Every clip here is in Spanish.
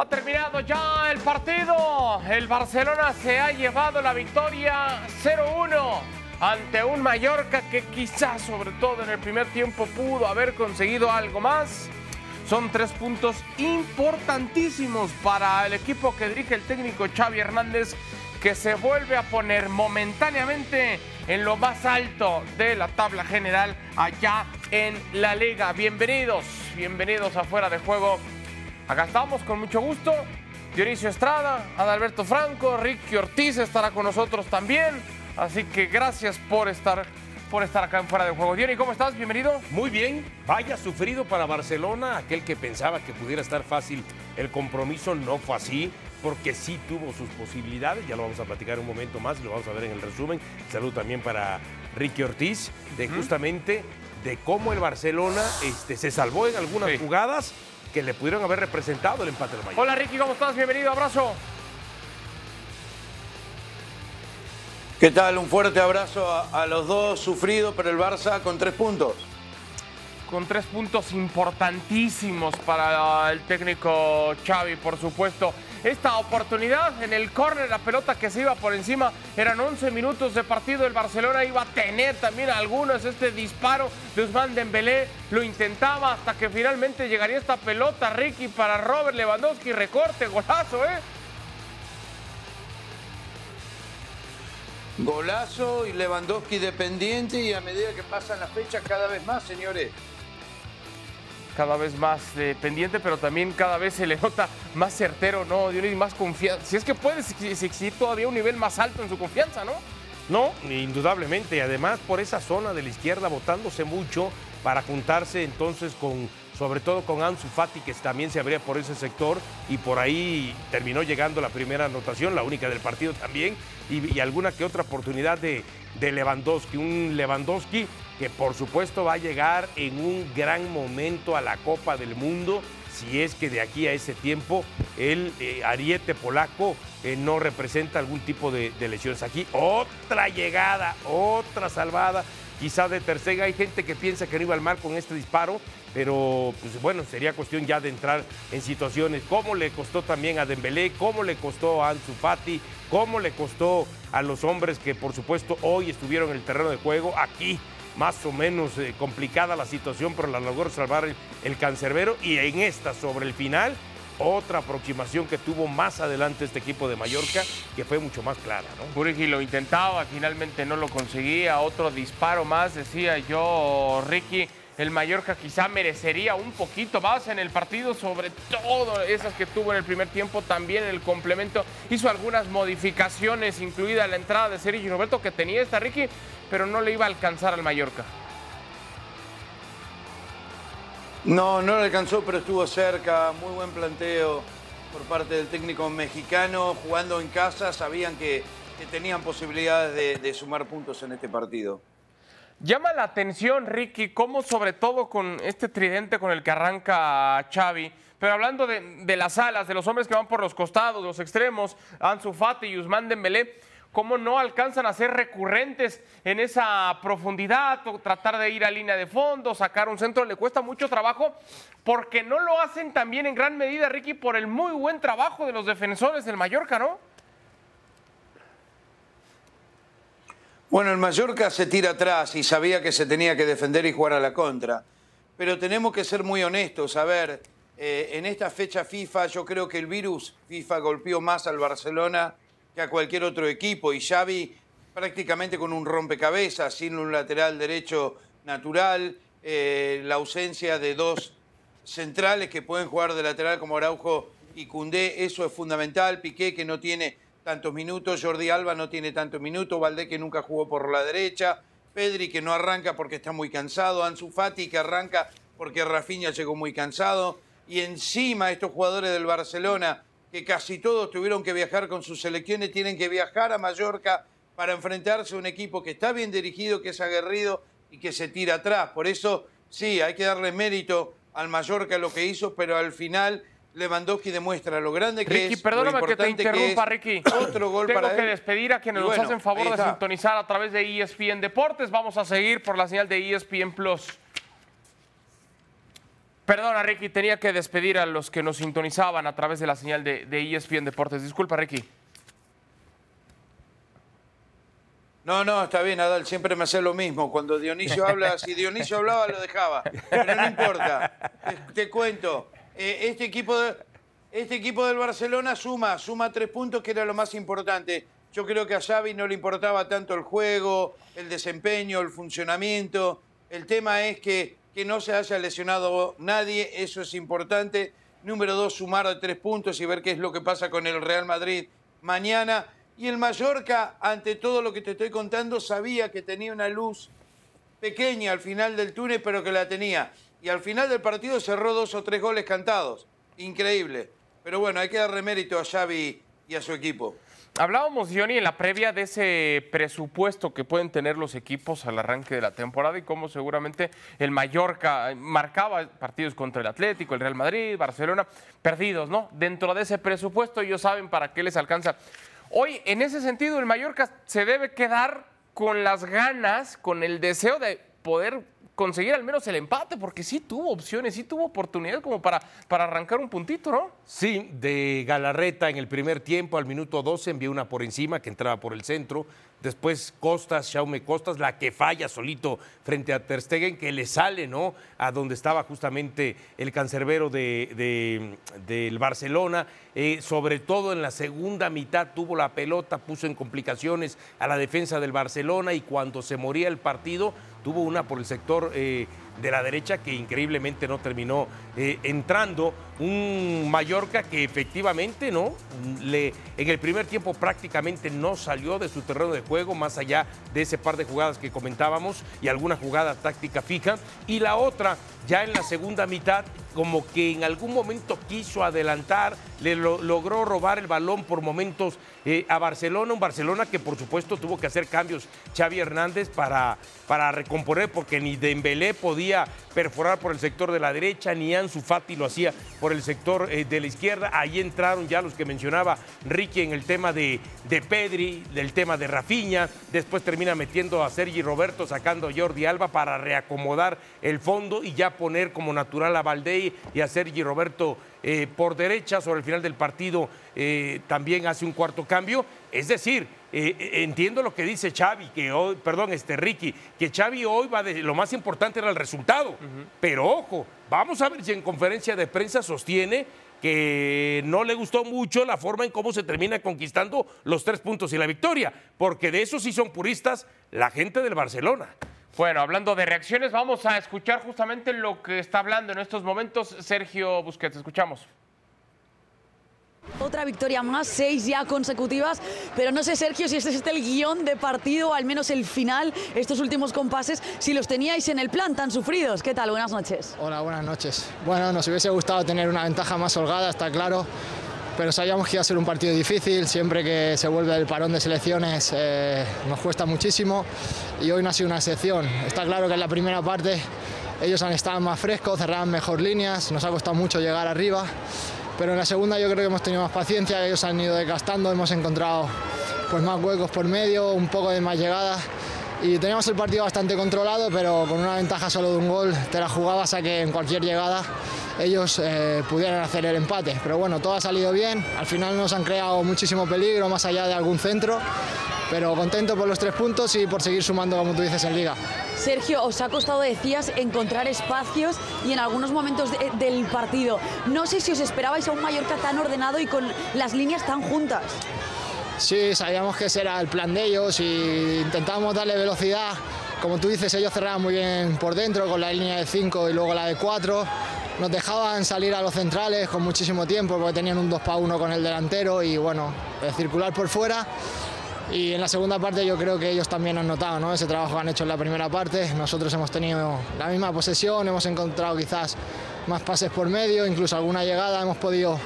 Ha terminado ya el partido. El Barcelona se ha llevado la victoria 0-1 ante un Mallorca que quizás, sobre todo en el primer tiempo, pudo haber conseguido algo más. Son tres puntos importantísimos para el equipo que dirige el técnico Xavi Hernández, que se vuelve a poner momentáneamente en lo más alto de la tabla general allá en la liga. Bienvenidos, bienvenidos afuera de juego Acá estamos con mucho gusto. Dionisio Estrada, Adalberto Franco, Ricky Ortiz estará con nosotros también. Así que gracias por estar, por estar acá en Fuera de Juego. Diony, ¿cómo estás? Bienvenido. Muy bien. Vaya sufrido para Barcelona. Aquel que pensaba que pudiera estar fácil el compromiso no fue así porque sí tuvo sus posibilidades, ya lo vamos a platicar un momento más y lo vamos a ver en el resumen. Salud también para Ricky Ortiz, de justamente de cómo el Barcelona este, se salvó en algunas jugadas que le pudieron haber representado el empate de Mallorca. Hola Ricky, ¿cómo estás? Bienvenido, abrazo. ¿Qué tal? Un fuerte abrazo a, a los dos, sufrido, pero el Barça con tres puntos con tres puntos importantísimos para el técnico Xavi, por supuesto. Esta oportunidad en el córner, la pelota que se iba por encima, eran 11 minutos de partido. El Barcelona iba a tener también algunos. Este disparo de Usman Dembélé lo intentaba hasta que finalmente llegaría esta pelota, Ricky, para Robert Lewandowski. Recorte, golazo, ¿eh? Golazo y Lewandowski dependiente y a medida que pasan las fechas cada vez más, señores cada vez más eh, pero también cada vez se le nota más certero, ¿no? Dionis, más confianza. Si es que puede exigir todavía un nivel más alto en su confianza, ¿no? No, indudablemente. Y además por esa zona de la izquierda votándose mucho para juntarse entonces con, sobre todo con Ansu Fati, que también se abría por ese sector y por ahí terminó llegando la primera anotación, la única del partido también, y, alguna que otra oportunidad de, de Lewandowski. Un Lewandowski que por supuesto va a llegar en un gran momento a la Copa del Mundo, si es que de aquí a ese tiempo el eh, ariete polaco eh, no representa algún tipo de, lesiones. Aquí otra llegada, otra salvada, quizá de tercera. Hay gente que piensa que no iba al mar con este disparo, pero pues bueno, sería cuestión ya de entrar en situaciones. ¿Cómo le costó también a Dembélé? ¿Cómo le costó a Ansu Fati? ¿Cómo le costó a los hombres que por supuesto hoy estuvieron en el terreno de juego aquí más o menos eh, complicada la situación, pero la logró salvar el, cancerbero. Y en esta, sobre el final, otra aproximación que tuvo más adelante este equipo de Mallorca, que fue mucho más clara. ¿no? lo intentaba, finalmente no lo conseguía. Otro disparo más, decía yo, Ricky el Mallorca quizá merecería un poquito más en el partido, sobre todo esas que tuvo en el primer tiempo, también en el complemento. Hizo algunas modificaciones, incluida la entrada de Sergio Roberto que tenía esta Ricky, pero no le iba a alcanzar al Mallorca. No, no le alcanzó, pero estuvo cerca. Muy buen planteo por parte del técnico mexicano. Jugando en casa, sabían que, tenían posibilidades de sumar puntos en este partido. Llama la atención, Ricky, cómo sobre todo con este tridente con el que arranca Xavi, pero hablando de, las alas, de los hombres que van por los costados, los extremos, Ansu Fati y Usman Dembélé, cómo no alcanzan a ser recurrentes en esa profundidad, o tratar de ir a línea de fondo, sacar un centro, le cuesta mucho trabajo, porque no lo hacen también en gran medida, Ricky, por el muy buen trabajo de los defensores del Mallorca, ¿no? Bueno, el Mallorca se tira atrás y sabía que se tenía que defender y jugar a la contra. Pero tenemos que ser muy honestos. A ver, eh, en esta fecha FIFA yo creo que el virus FIFA golpeó más al Barcelona que a cualquier otro equipo. Y Xavi prácticamente con un rompecabezas, sin un lateral derecho natural, eh, la ausencia de dos centrales que pueden jugar de lateral como Araujo y Cundé, eso es fundamental. Piqué que no tiene tantos minutos, Jordi Alba no tiene tantos minutos, Valdé que nunca jugó por la derecha, Pedri que no arranca porque está muy cansado, Ansu Fati que arranca porque Rafinha llegó muy cansado, y encima estos jugadores del Barcelona que casi todos tuvieron que viajar con sus selecciones, tienen que viajar a Mallorca para enfrentarse a un equipo que está bien dirigido, que es aguerrido y que se tira atrás. Por eso, sí, hay que darle mérito al Mallorca lo que hizo, pero al final Lewandowski demuestra lo grande que Ricky, es. perdóname que te interrumpa, Ricky. Otro gol Tengo para que despedir a quienes nos hacen favor de sintonizar a través de ESPN Deportes. Vamos a seguir por la señal de ESPN Plus. Perdona, Ricky, tenía que despedir a los que nos sintonizaban a través de la señal de, de ESPN Deportes. Disculpa, Ricky. No, no, está bien, Adal, siempre me hace lo mismo. Cuando Dionisio habla, si Dionisio hablaba, lo dejaba. Pero no importa. Te, te cuento. Eh, este, equipo de- este equipo del Barcelona suma, suma tres puntos, que era lo más importante. Yo creo que a Xavi no le importaba tanto el juego, el desempeño, el funcionamiento. El tema es que, que no se haya lesionado nadie, eso es importante. Número dos, sumar tres puntos y ver qué es lo que pasa con el Real Madrid mañana. Y el Mallorca, ante todo lo que te estoy contando, sabía que tenía una luz pequeña al final del túnel, pero que la tenía. Y al final del partido cerró dos o tres goles cantados. Increíble. Pero bueno, hay que darle mérito a Xavi y a su equipo. Hablábamos, Johnny, en la previa de ese presupuesto que pueden tener los equipos al arranque de la temporada y cómo seguramente el Mallorca marcaba partidos contra el Atlético, el Real Madrid, Barcelona, perdidos, ¿no? Dentro de ese presupuesto ellos saben para qué les alcanza. Hoy, en ese sentido, el Mallorca se debe quedar con las ganas, con el deseo de poder conseguir al menos el empate, porque sí tuvo opciones, sí tuvo oportunidad como para, para arrancar un puntito, ¿no? Sí, de Galarreta en el primer tiempo, al minuto 12 envió una por encima que entraba por el centro. Después Costas, Jaume Costas, la que falla solito frente a Ter Stegen, que le sale, ¿no? A donde estaba justamente el cancerbero de, de- del Barcelona. Eh, sobre todo en la segunda mitad tuvo la pelota, puso en complicaciones a la defensa del Barcelona y cuando se moría el partido tuvo una por el sector eh, de la derecha que increíblemente no terminó eh, entrando. Un Mallorca que efectivamente, ¿no? Le, en el primer tiempo prácticamente no salió de su terreno de juego, más allá de ese par de jugadas que comentábamos y alguna jugada táctica fija. Y la otra, ya en la segunda mitad, como que en algún momento quiso adelantar, le lo- logró robar el balón por momentos eh, a Barcelona, un Barcelona que por supuesto tuvo que hacer cambios Xavi Hernández para, para recomponer, porque ni Dembélé podía perforar por el sector de la derecha, ni Ansu Fati lo hacía por el sector eh, de la izquierda. Ahí entraron ya los que mencionaba Ricky en el tema de, de Pedri, del tema de Rafinha, después termina metiendo a Sergi Roberto, sacando a Jordi Alba para reacomodar el fondo y ya poner como natural a Y a Sergi Roberto eh, por derecha. Sobre el final del partido eh, también hace un cuarto cambio. Es decir, eh, eh, entiendo lo que dice Xavi, que hoy, perdón, este Ricky, que Xavi hoy va de, lo más importante era el resultado. Pero ojo, vamos a ver si en conferencia de prensa sostiene que no le gustó mucho la forma en cómo se termina conquistando los tres puntos y la victoria, porque de eso sí son puristas la gente del Barcelona. Bueno, hablando de reacciones, vamos a escuchar justamente lo que está hablando en estos momentos Sergio Busquets. Escuchamos. Otra victoria más, seis ya consecutivas, pero no sé, Sergio, si este es el guion de partido, o al menos el final, estos últimos compases, si los teníais en el plan tan sufridos. ¿Qué tal? Buenas noches. Hola, buenas noches. Bueno, nos hubiese gustado tener una ventaja más holgada, está claro, pero sabíamos que iba a ser un partido difícil. Siempre que se vuelve del parón de selecciones eh, nos cuesta muchísimo y hoy no ha sido una excepción. Está claro que en la primera parte ellos han estado más frescos, cerraban mejor líneas, nos ha costado mucho llegar arriba, pero en la segunda yo creo que hemos tenido más paciencia, ellos han ido desgastando, hemos encontrado pues, más huecos por medio, un poco de más llegada y teníamos el partido bastante controlado, pero con una ventaja solo de un gol te la jugabas a que en cualquier llegada ellos eh, pudieran hacer el empate. Pero bueno, todo ha salido bien, al final nos han creado muchísimo peligro más allá de algún centro, pero contento por los tres puntos y por seguir sumando, como tú dices, en liga. Sergio, os ha costado, decías, encontrar espacios y en algunos momentos de- del partido. No sé si os esperabais a un Mallorca tan ordenado y con las líneas tan juntas. Sí, sabíamos que ese era el plan de ellos y intentábamos darle velocidad. Como tú dices, ellos cerraban muy bien por dentro con la línea de 5 y luego la de 4. Nos dejaban salir a los centrales con muchísimo tiempo porque tenían un 2 para 1 con el delantero y bueno, circular por fuera. Y en la segunda parte yo creo que ellos también han notado ¿no? ese trabajo que han hecho en la primera parte. Nosotros hemos tenido la misma posesión, hemos encontrado quizás más pases por medio, incluso alguna llegada, hemos podido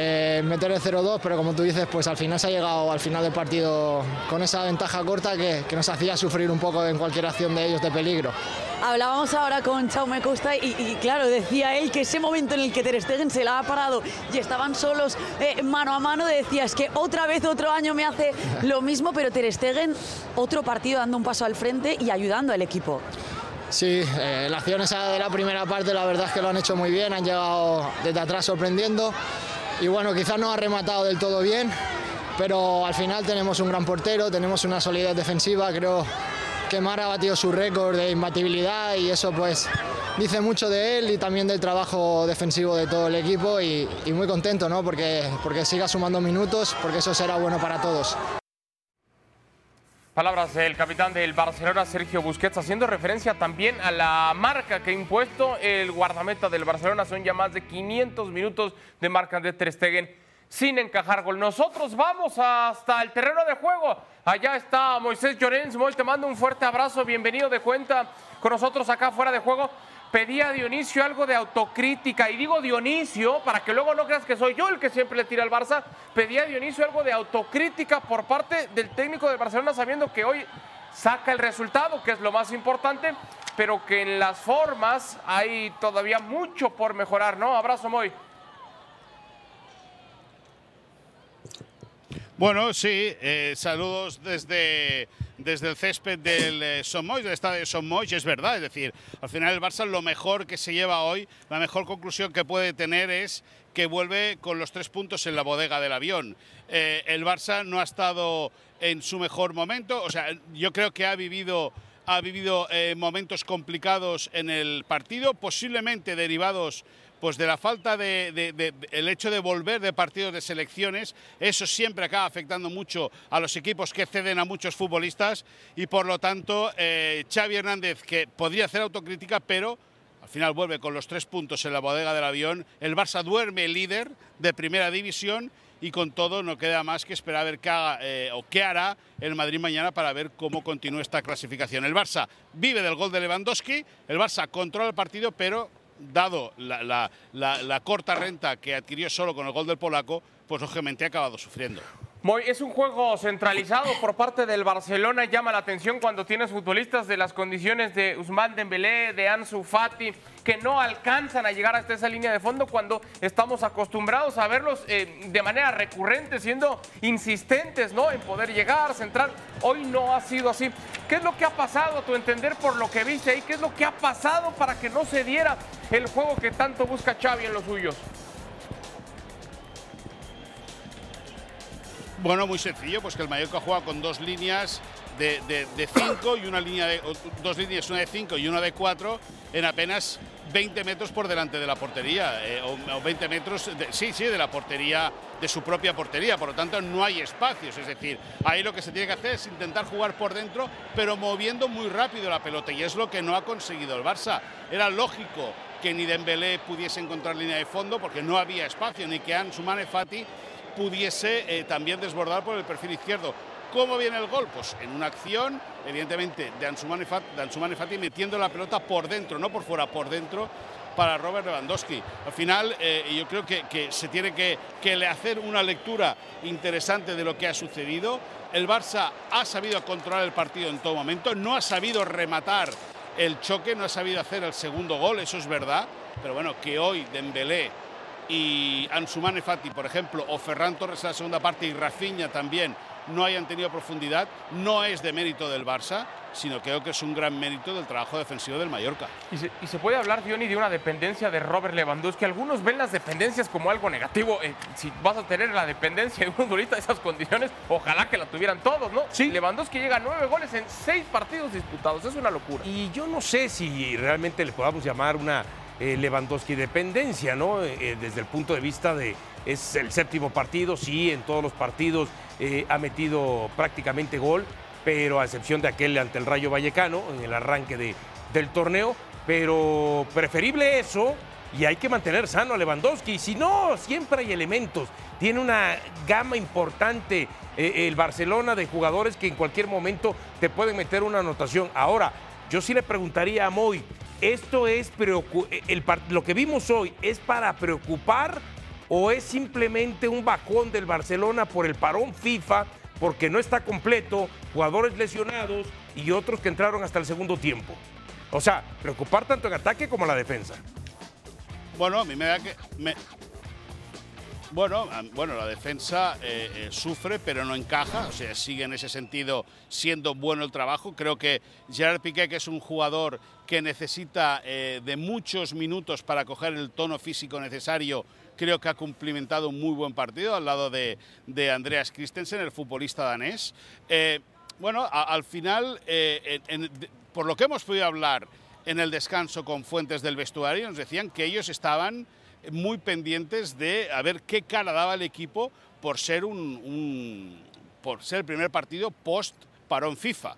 eh, meter el 0-2, pero como tú dices, pues al final se ha llegado al final del partido con esa ventaja corta que, que nos hacía sufrir un poco en cualquier acción de ellos de peligro. Hablábamos ahora con Chaume Costa y, y, claro, decía él que ese momento en el que Ter Stegen se la ha parado y estaban solos eh, mano a mano, decía, es que otra vez otro año me hace lo mismo, pero Ter Stegen otro partido dando un paso al frente y ayudando al equipo. Sí, eh, la acción esa de la primera parte la verdad es que lo han hecho muy bien, han llegado desde atrás sorprendiendo y bueno, quizás no ha rematado del todo bien, pero al final tenemos un gran portero, tenemos una solidez defensiva, creo que Mara ha batido su récord de imbatibilidad y eso pues dice mucho de él y también del trabajo defensivo de todo el equipo y, y muy contento ¿no? porque, porque siga sumando minutos, porque eso será bueno para todos. Palabras del capitán del Barcelona, Sergio Busquets, haciendo referencia también a la marca que ha impuesto el guardameta del Barcelona. Son ya más de 500 minutos de marca de Ter sin encajar gol. Nosotros vamos hasta el terreno de juego. Allá está Moisés Llorens. Moy, te mando un fuerte abrazo. Bienvenido de cuenta con nosotros acá fuera de juego. Pedía a Dionisio algo de autocrítica. Y digo Dionisio para que luego no creas que soy yo el que siempre le tira al Barça. Pedía a Dionisio algo de autocrítica por parte del técnico de Barcelona, sabiendo que hoy saca el resultado, que es lo más importante, pero que en las formas hay todavía mucho por mejorar, ¿no? Abrazo, Moy. Bueno, sí, eh, saludos desde, desde el césped del eh, Somoy, del estadio es verdad, es decir, al final el Barça lo mejor que se lleva hoy, la mejor conclusión que puede tener es que vuelve con los tres puntos en la bodega del avión. Eh, el Barça no ha estado en su mejor momento, o sea, yo creo que ha vivido ha vivido eh, momentos complicados en el partido, posiblemente derivados pues de la falta de, el hecho de volver de partidos de selecciones, eso siempre acaba afectando mucho a los equipos que ceden a muchos futbolistas y por lo tanto eh, Xavi Hernández que podría hacer autocrítica, pero al final vuelve con los tres puntos en la bodega del avión. El Barça duerme líder de primera división y con todo no queda más que esperar a ver qué haga eh, o qué hará el Madrid mañana para ver cómo continúa esta clasificación. El Barça vive del gol de Lewandowski, el Barça controla el partido, pero dado la, la- corta renta que adquirió solo con el gol del polaco, pues lógicamente ha acabado sufriendo. Moy, es un juego centralizado por parte del Barcelona. Llama la atención cuando tienes futbolistas de las condiciones de Usman Dembélé, de Ansu Fati, que no alcanzan a llegar hasta esa línea de fondo cuando estamos acostumbrados a verlos eh, de manera recurrente, siendo insistentes ¿no? en poder llegar, centrar. Hoy no ha sido así. ¿Qué es lo que ha pasado, a tu entender, por lo que viste ahí? ¿Qué es lo que ha pasado para que no se diera el juego que tanto busca Xavi en los suyos? Bueno, muy sencillo, pues que el Mallorca juega con dos líneas de, cinco y una línea de dos líneas, una de cinco y una de cuatro, en apenas 20 metros por delante de la portería, eh, o, o 20 metros, de- sí, sí, de la portería, de su propia portería, por lo tanto no hay espacios, es decir, ahí lo que se tiene que hacer es intentar jugar por dentro, pero moviendo muy rápido la pelota, y es lo que no ha conseguido el Barça. Era lógico que ni Dembélé pudiese encontrar línea de fondo, porque no había espacio, ni que Ansu Mane Fati pudiese eh, también desbordar por el perfil izquierdo. ¿Cómo viene el gol? Pues en una acción, evidentemente, de Ansu Mane Fati, metiendo la pelota por dentro, no por fuera, por dentro, para Robert Lewandowski. Al final, eh, yo creo que, se tiene que, que hacer una lectura interesante de lo que ha sucedido. El Barça ha sabido controlar el partido en todo momento, no ha sabido rematar el choque, no ha sabido hacer el segundo gol, eso es verdad, pero bueno, que hoy Dembélé y Ansu Mane Fati, por ejemplo, o Ferran Torres en la segunda parte y Rafinha también no hayan tenido profundidad, no es de mérito del Barça, sino creo que es un gran mérito del trabajo defensivo del Mallorca. Y se, y se puede hablar, Diony, de una dependencia de Robert Lewandowski. Algunos ven las dependencias como algo negativo. Eh, si vas a tener la dependencia de un futbolista de esas condiciones, ojalá que la tuvieran todos, ¿no? Sí. Lewandowski llega a nueve goles en seis partidos disputados. Es una locura. Y yo no sé si realmente le podamos llamar una eh, Lewandowski dependencia, ¿no? Eh, desde el punto de vista de es el séptimo partido, sí, en todos los partidos eh, ha metido prácticamente gol, pero a excepción de aquel ante el Rayo Vallecano en el arranque de- del torneo, pero preferible eso y hay que mantener sano a Lewandowski. Si no, siempre hay elementos. Tiene una gama importante eh, el Barcelona de jugadores que en cualquier momento te pueden meter una anotación. Ahora, yo sí le preguntaría a Moy, ¿esto es preocu- el lo que vimos hoy es para preocupar o es simplemente un bajón del Barcelona por el parón FIFA porque no está completo, jugadores lesionados y otros que entraron hasta el segundo tiempo? O sea, preocupar tanto en ataque como en la defensa. Bueno, a mí me da que. Bueno, bueno, la defensa eh, eh, sufre, pero no encaja. O sea, sigue en ese sentido siendo bueno el trabajo. Creo que Gerard Piqué, que es un jugador que necesita eh, de muchos minutos para coger el tono físico necesario, creo que ha cumplimentado un muy buen partido al lado de, Andreas Christensen, el futbolista danés. bueno, al final, por lo que hemos podido hablar en el descanso con fuentes del vestuario, nos decían que ellos estaban muy pendientes de a ver qué cara daba el equipo por ser, un, por ser el primer partido post parón FIFA.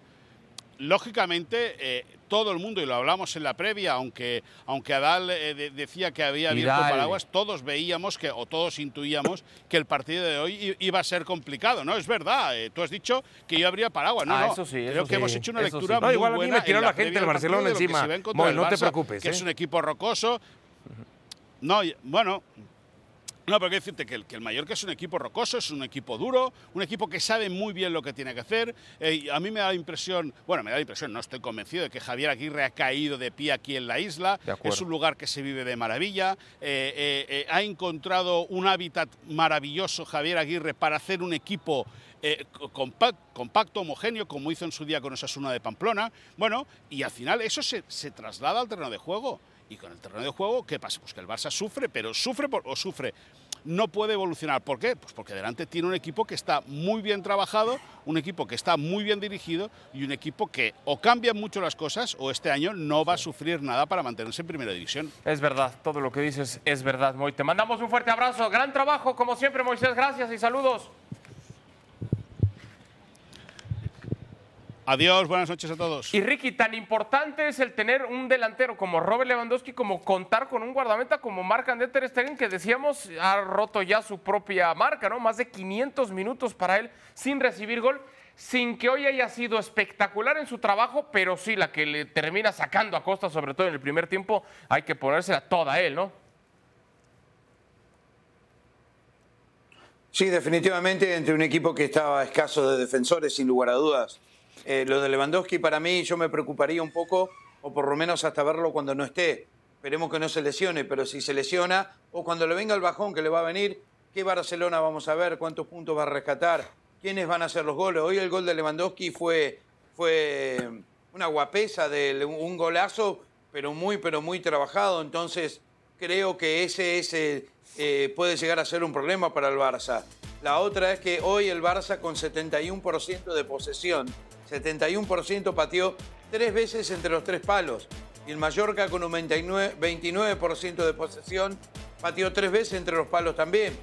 Lógicamente, eh, todo el mundo, y lo hablamos en la previa, aunque, aunque Adal eh, decía que había abierto paraguas, todos veíamos que, o todos intuíamos que el partido de hoy iba a ser complicado, ¿no? Es verdad, eh, tú has dicho que yo habría paraguas, no, ah, no. Eso sí, Creo que hemos hecho una lectura muy igual buena. A mí me tiró la, gente del Barcelona encima. no te preocupes. Que es un equipo rocoso, no, bueno, no, pero quiero decirte que el, que el Mallorca es un equipo rocoso, es un equipo duro, un equipo que sabe muy bien lo que tiene que hacer. Eh, a mí me da la impresión, bueno, me da la impresión, no estoy convencido de que Javier Aguirre ha caído de pie aquí en la isla. Es un lugar que se vive de maravilla. Eh, eh, ha encontrado un hábitat maravilloso Javier Aguirre para hacer un equipo compacto, homogéneo, como hizo en su día con Osasuna de Pamplona. Bueno, y al final eso se, se traslada al terreno de juego. Y con el terreno de juego, ¿qué pasa? Pues que el Barça sufre, pero sufre o sufre. No puede evolucionar. ¿Por qué? Pues porque delante tiene un equipo que está muy bien trabajado, un equipo que está muy bien dirigido y un equipo que o cambia mucho las cosas o este año no va a sufrir nada para mantenerse en primera división. Es verdad, todo lo que dices es verdad, Moy. Te mandamos un fuerte abrazo, gran trabajo, como siempre, Moisés. Gracias y saludos. Adiós, buenas noches a todos. Y Ricky, tan importante es el tener un delantero como Robert Lewandowski, como contar con un guardameta como Marc André Ter Stegen, que decíamos ha roto ya su propia marca, ¿no? Más de 500 minutos para él sin recibir gol, sin que hoy haya sido espectacular en su trabajo, pero sí la que le termina sacando a costa, sobre todo en el primer tiempo, hay que ponérsela toda a él, ¿no? Sí, definitivamente entre un equipo que estaba escaso de defensores, sin lugar a dudas eh, lo de Lewandowski para mí yo me preocuparía un poco, o por lo menos hasta verlo cuando no esté. Esperemos que no se lesione, pero si se lesiona, o cuando le venga el bajón que le va a venir, ¿qué Barcelona vamos a ver? ¿Cuántos puntos va a rescatar? ¿Quiénes van a hacer los goles? Hoy el gol de Lewandowski fue, fue una guapesa, de un golazo, pero muy, pero muy trabajado. Entonces, creo que ese, ese eh, puede llegar a ser un problema para el Barça. La otra es que hoy el Barça con 71% de posesión 71% pateó tres veces entre los tres palos. Y el Mallorca con un 29%, de posesión pateó tres veces entre los palos también.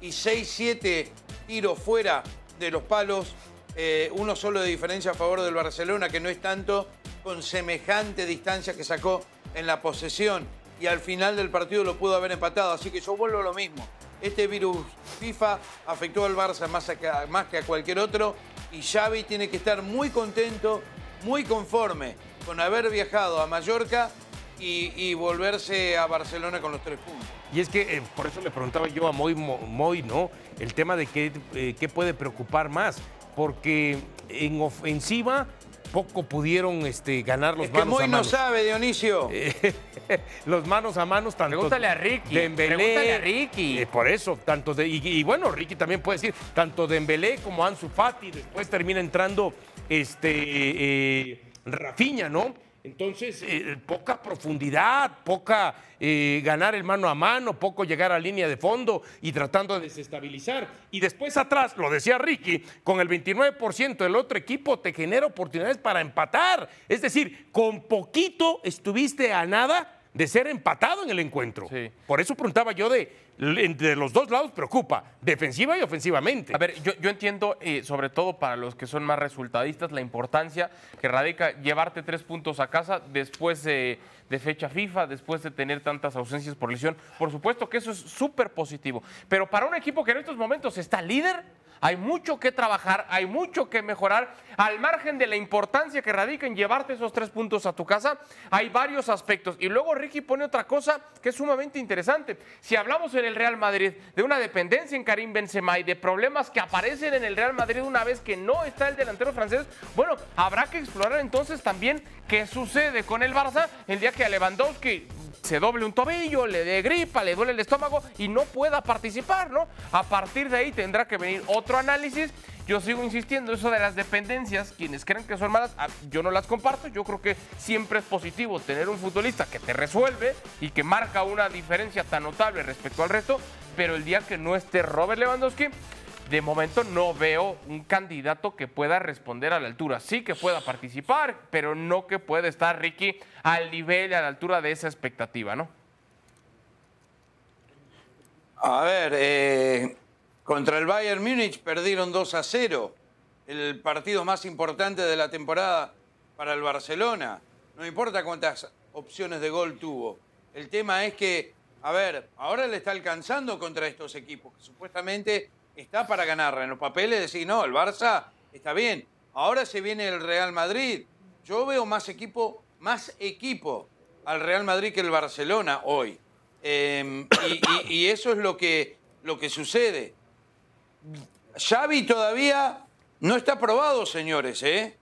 Y 6-7 tiros fuera de los palos, eh, uno solo de diferencia a favor del Barcelona, que no es tanto con semejante distancia que sacó en la posesión. Y al final del partido lo pudo haber empatado. Así que yo vuelvo a lo mismo. Este virus FIFA afectó al Barça más que a cualquier otro y Xavi tiene que estar muy contento, muy conforme con haber viajado a Mallorca y, volverse a Barcelona con los tres puntos. Y es que eh, por eso le preguntaba yo a Moy, Moy ¿no? El tema de qué, eh, qué puede preocupar más, porque en ofensiva poco pudieron este, ganar los es manos que Moy no sabe, Dionisio. los manos a manos tanto Pregúntale a Ricky. Pregúntale a Ricky. Eh, por eso, tanto de, y, bueno, Ricky también puede decir, tanto Dembélé como Ansu Fati, después termina entrando este eh, Rafinha, ¿no? Entonces, eh, poca profundidad, poca eh, ganar el mano a mano, poco llegar a línea de fondo y tratando de desestabilizar. Y después atrás, lo decía Ricky, con el 29% del otro equipo te genera oportunidades para empatar. Es decir, con poquito estuviste a nada de ser empatado en el encuentro. Por eso preguntaba yo de, de los dos lados preocupa, defensiva y ofensivamente. A ver, yo, entiendo, eh, sobre todo para los que son más resultadistas, la importancia que radica llevarte tres puntos a casa después de, de fecha FIFA, después de tener tantas ausencias por lesión. Por supuesto que eso es súper positivo. Pero para un equipo que en estos momentos está líder, hay mucho que trabajar, hay mucho que mejorar. Al margen de la importancia que radica en llevarte esos tres puntos a tu casa, hay varios aspectos. Y luego Ricky pone otra cosa que es sumamente interesante. Si hablamos en el Real Madrid de una dependencia en Karim Benzema y de problemas que aparecen en el Real Madrid una vez que no está el delantero francés, bueno, habrá que explorar entonces también qué sucede con el Barça el día que a Lewandowski se doble un tobillo, le dé gripa, le duele el estómago y no pueda participar, ¿no? A partir de ahí tendrá que venir otro análisis. Yo sigo insistiendo, eso de las dependencias, quienes creen que son malas, ah, yo no las comparto. Yo creo que siempre es positivo tener un futbolista que te resuelve y que marca una diferencia tan notable respecto al resto, pero el día que no esté Robert Lewandowski, de momento no veo un candidato que pueda responder a la altura. Sí que pueda participar, pero no que pueda estar Ricky al nivel a la altura de esa expectativa, ¿no? A ver, eh, contra el Bayern Múnich perdieron 2 a 0. El partido más importante de la temporada para el Barcelona. No importa cuántas opciones de gol tuvo. El tema es que, a ver, ahora le está alcanzando contra estos equipos que supuestamente está para ganar. En los papeles decir, no, el Barça está bien. Ahora se viene el Real Madrid. Yo veo más equipo, más equipo al Real Madrid que el Barcelona hoy. Eh, y, y- y eso es lo que, lo que sucede. Xavi todavía no está aprobado, señores, ¿eh?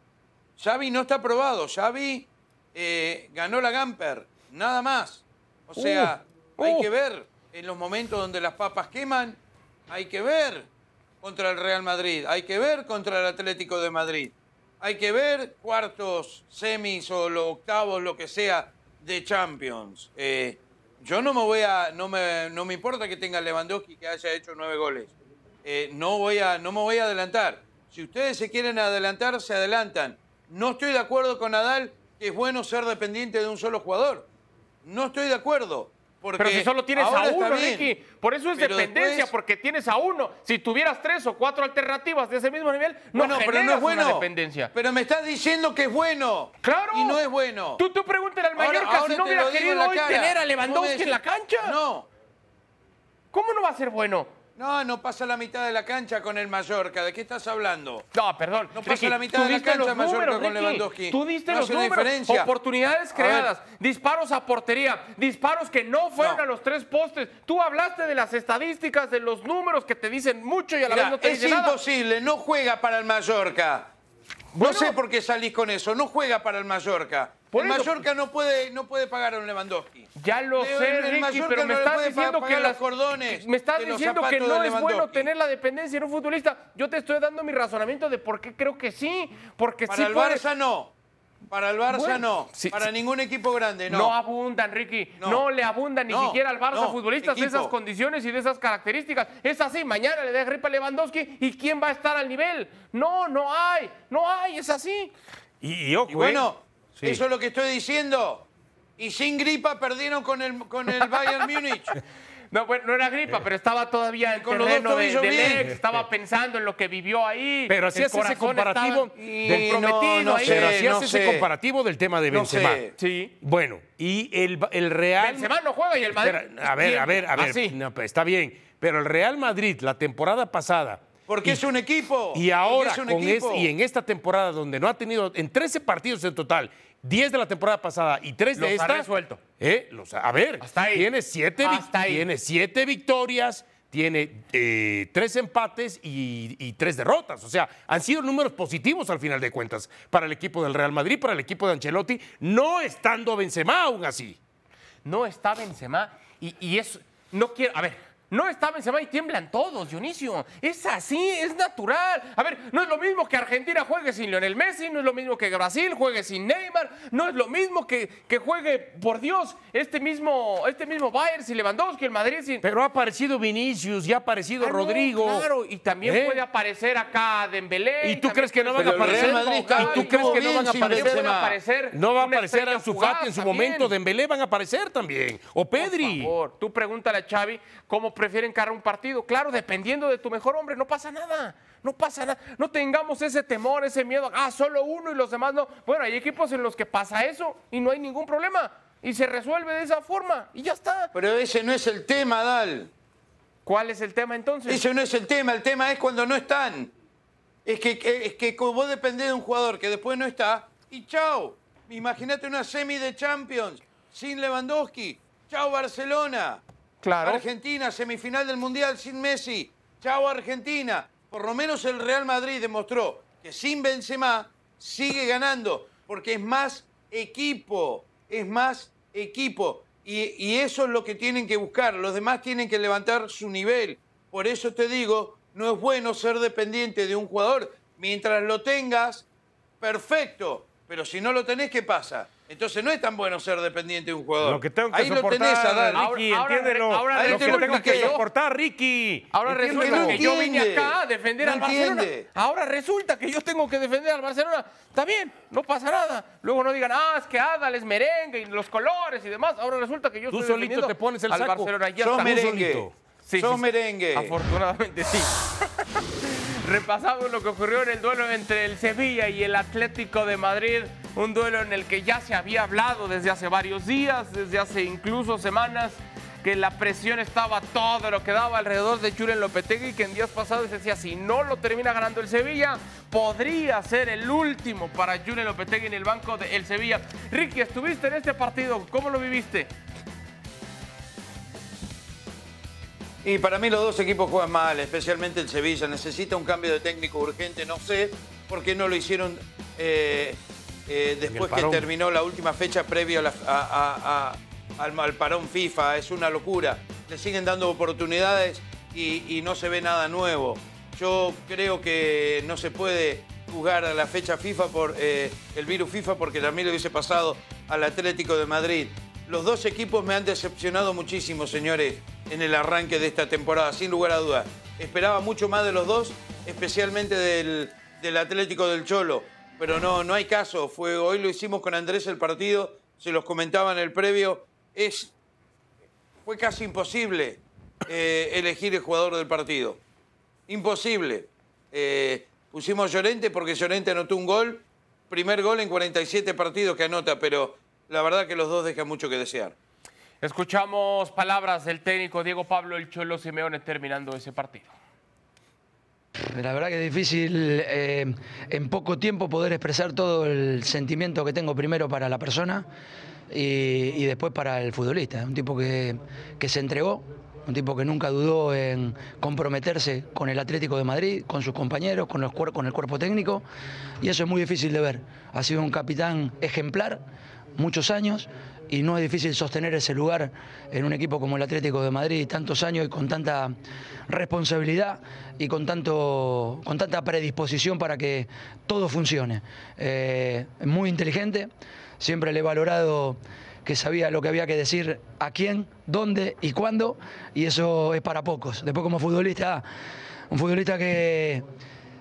Xavi no está aprobado. Xavi eh, ganó la Gamper, nada más. O sea, Uh, hay uh. que ver en los momentos donde las papas queman, hay que ver contra el Real Madrid, hay que ver contra el Atlético de Madrid, hay que ver cuartos, semis o octavos, lo que sea, de Champions. Eh, yo no me voy a, no me, no me importa que tenga Lewandowski que haya hecho nueve goles. Eh, no voy a, no me voy a adelantar. Si ustedes se quieren adelantar, se adelantan. No estoy de acuerdo con Nadal que es bueno ser dependiente de un solo jugador. No estoy de acuerdo. Porque Pero si solo tienes ahora a uno. Ricky. Por eso es Pero dependencia, después- porque tienes a uno. Si tuvieras tres o cuatro alternativas de ese mismo nivel, no bueno, pero no es bueno. una dependencia. Pero me estás diciendo que es bueno. Claro. Y no es bueno. Tú, tú pregúntale al Ahora- Mallorca ahora si no hubiera querido hoy tener a ¿Cómo me Lewandowski en la cancha. No, ¿Cómo no va a ser bueno? No, no pasa la mitad de la cancha con el Mallorca. ¿De qué estás hablando? No, perdón. No pasa Ricky, la mitad de la cancha Mallorca números, con Ricky. Lewandowski. Tú diste No los números. diferencia. Oportunidades creadas, disparos a portería, disparos que no fueron No. a los tres postes. Tú hablaste de las estadísticas, de los números que te dicen mucho y a la Mira, vez no te es dicen nada. imposible, no juega para el Mallorca. Bueno. no sé por qué salís con eso, no juega para el Mallorca. Por el eso- Mallorca no puede, no puede pagar a un Lewandowski. Ya lo sé, el Ricky, Mallorca pero me no estás puede diciendo pagar que las cordones me estás diciendo que no es bueno tener la dependencia en un futbolista. Yo te estoy dando mi razonamiento de por qué creo que sí, porque Para sí el puede- Barça no. Para el Barça Bueno, no. sí, para sí. ningún equipo grande no. No abundan, Ricky. No, No. le abundan ni No, siquiera al Barça no, futbolistas de esas condiciones y de esas características. Es así, mañana le da gripa a Lewandowski y ¿quién va a estar al nivel? No, no hay, no hay, es así. Y, y ojo, Y bueno, ¿eh? Sí. eso es lo que estoy diciendo. Y sin gripa perdieron con el, con el Bayern Múnich. No, bueno, no era gripa, pero estaba todavía en Con los dos terreno de, del ex, estaba pensando en lo que vivió ahí. Pero así el hace ese corazón comparativo estaba del- no, no sé. Pero así no hace ese comparativo del tema de No Benzema. sé. Sí. Bueno, y el, el Real... Benzema no juega y el Madrid. Espera, a ver, a ver, a ver. Pues, está bien. Pero el Real Madrid, la temporada pasada... Porque y- es un equipo. Y ahora, es un con equipo. este- y en esta temporada donde no ha tenido, en 13 partidos en total, 10 de la temporada pasada y 3 de esta. resuelto. ¿eh? Los a ver, Hasta ahí. tiene 7 Hasta ahí. tiene siete victorias, tiene eh, 3 empates y, 3 derrotas. O sea, han sido números positivos al final de cuentas para el equipo del Real Madrid, para el equipo de Ancelotti, no estando Benzema aún así. No está Benzema y, y es. No quiero. A ver. No está Benzema y tiemblan todos, Dionisio. Es así, es natural. A ver, no es lo mismo que Argentina juegue sin Lionel Messi, no es lo mismo que Brasil juegue sin Neymar, no es lo mismo que, que juegue, por Dios, este mismo, este mismo Bayern sin Lewandowski, el Madrid sin. Pero ha aparecido Vinicius, ya ha aparecido Ah, no, Rodrigo. claro, y también ¿Eh? puede aparecer acá Dembélé. ¿Y tú crees que no van a aparecer? Madrid ¿Y tú crees que no van a aparecer? Benzema. aparecer No va a aparecer en su también. momento, Dembélé van a aparecer también, o Pedri. Por favor, tú pregúntale a Xavi cómo prefiere encarar un partido. Claro, dependiendo de tu mejor hombre, no pasa nada. No pasa nada. No tengamos ese temor, ese miedo. Ah, solo uno y los demás no. Bueno, hay equipos en los que pasa eso y no hay ningún problema. Y se resuelve de esa forma y ya está. Pero ese no es el tema, Dal. ¿Cuál es el tema entonces? Ese no es el tema. El tema es cuando no están. Es que, que- es que como vos dependés de un jugador que después no está, y chao. Imagínate una semi de Champions sin Lewandowski. Chao Barcelona. Claro. Argentina, semifinal del Mundial sin Messi. Chao Argentina. Por lo menos el Real Madrid demostró que sin Benzema sigue ganando porque es más equipo, es más equipo. Y, y eso es lo que tienen que buscar. Los demás tienen que levantar su nivel. Por eso te digo, no es bueno ser dependiente de un jugador. Mientras lo tengas, perfecto. Pero si no lo tenés, ¿qué pasa? Entonces no es tan bueno ser dependiente de un jugador. Lo que tengo que Ahí lo soportar, tenés a dar. Ricky, Ahora- ahora- entiéndelo. ahora lo que resulta tengo que soportar, Ricky. Ahora Entiéndelo. resulta no que yo vine acá a defender No al Barcelona. entiende. Ahora resulta que yo tengo que defender al Barcelona. Está bien, no pasa nada. Luego no digan, ah, es que Adal es merengue y los colores y demás. Ahora resulta que yo Tú estoy solito defendiendo te pones el al saco. Barcelona. Ya Sos merengue. solito. Sí, Sos sí, sí. merengue. Afortunadamente sí. Repasamos lo que ocurrió en el duelo entre el Sevilla y el Atlético de Madrid, un duelo en el que ya se había hablado desde hace varios días, desde hace incluso semanas, que la presión estaba todo lo que daba alrededor de Julen Lopetegui, que en días pasados decía, si no lo termina ganando el Sevilla, podría ser el último para Julen Lopetegui en el banco del Sevilla. Ricky, estuviste en este partido, ¿cómo lo viviste? Y para mí los dos equipos juegan mal, especialmente el Sevilla. Necesita un cambio de técnico urgente. No sé por qué no lo hicieron eh, eh, después que terminó la última fecha previa a la- a- a- a- al, al parón FIFA. Es una locura. Le siguen dando oportunidades y, y no se ve nada nuevo. Yo creo que no se puede jugar a la fecha FIFA por eh, el virus FIFA porque también le hubiese pasado al Atlético de Madrid. Los dos equipos me han decepcionado muchísimo, señores, en el arranque de esta temporada, sin lugar a dudas. Esperaba mucho más de los dos, especialmente del, del Atlético del Cholo, pero no, no hay caso. Fue, hoy lo hicimos con Andrés el partido, se los comentaba en el previo. Es, fue casi imposible eh, elegir el jugador del partido. Imposible. Eh, pusimos Llorente porque Llorente anotó un gol, primer gol en 47 partidos que anota, pero la verdad que los dos dejan mucho que desear. Escuchamos palabras del técnico Diego Pablo El Cholo Simeone terminando ese partido. La verdad que es difícil eh, en poco tiempo poder expresar todo el sentimiento que tengo primero para la persona y, después para el futbolista. Un tipo que, que se entregó, un tipo que nunca dudó en comprometerse con el Atlético de Madrid, con sus compañeros, con, con el cuerpo técnico y eso es muy difícil de ver. Ha sido un capitán ejemplar muchos años y no es difícil sostener ese lugar en un equipo como el Atlético de Madrid tantos años y con tanta responsabilidad y con, tanto, con tanta predisposición para que todo funcione. Eh, muy inteligente, siempre le he valorado que sabía lo que había que decir a quién, dónde y cuándo, y eso es para pocos. Después como futbolista, un futbolista que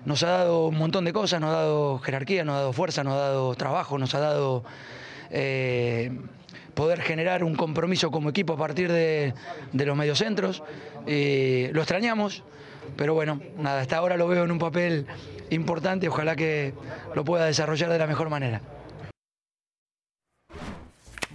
nos ha dado un montón de cosas, nos ha dado jerarquía, nos ha dado fuerza, nos ha dado trabajo, nos ha dado eh, poder generar un compromiso como equipo a partir de, los mediocentros. Y lo extrañamos, pero bueno, nada, hasta ahora lo veo en un papel importante, ojalá que lo pueda desarrollar de la mejor manera.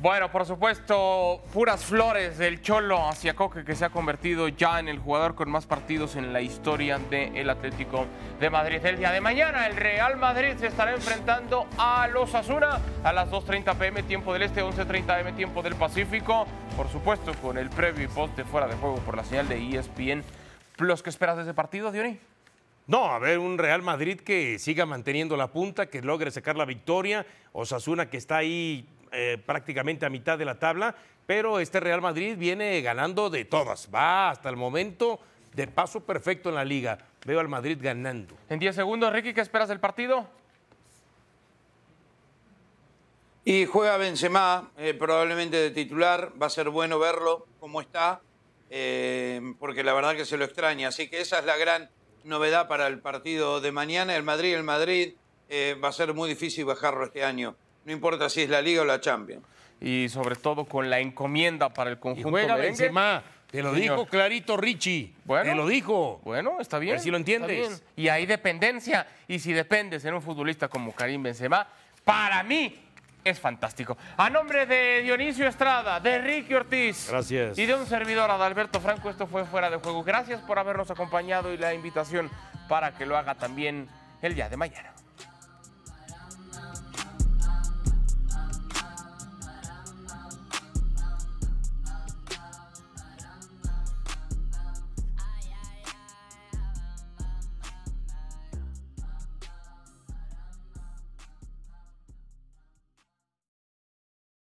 Bueno, por supuesto, puras flores del Cholo hacia Coque, que se ha convertido ya en el jugador con más partidos en la historia del Atlético de Madrid. El día de mañana, el Real Madrid se estará enfrentando a los Asuna a las 2.30 pm, tiempo del Este, 11.30 am, tiempo del Pacífico. Por supuesto, con el previo y post de fuera de juego por la señal de ESPN. Plus, ¿qué esperas de ese partido, Diony? No, a ver, un Real Madrid que siga manteniendo la punta, que logre sacar la victoria. Osasuna que está ahí eh, prácticamente a mitad de la tabla, pero este Real Madrid viene ganando de todas. Va hasta el momento de paso perfecto en la liga. Veo al Madrid ganando. En 10 segundos, Ricky, ¿qué esperas del partido? Y juega Benzema, eh, probablemente de titular. Va a ser bueno verlo cómo está, eh, porque la verdad que se lo extraña. Así que esa es la gran novedad para el partido de mañana. El Madrid, el Madrid eh, va a ser muy difícil bajarlo este año. No importa si es la Liga o la Champions. Y sobre todo con la encomienda para el Y conjunto juega merengue. Benzema. Te lo Señor. dijo clarito Richie. Bueno. Te lo dijo. Bueno, está bien. ver si lo está entiendes. bien. Y hay dependencia. Y si dependes en un futbolista como Karim Benzema, para mí es fantástico. A nombre de Dionisio Estrada, de Ricky Ortiz. Gracias. Y de un servidor, Adalberto Franco, esto fue Fuera de Juego. Gracias por habernos acompañado y la invitación para que lo haga también el día de mañana.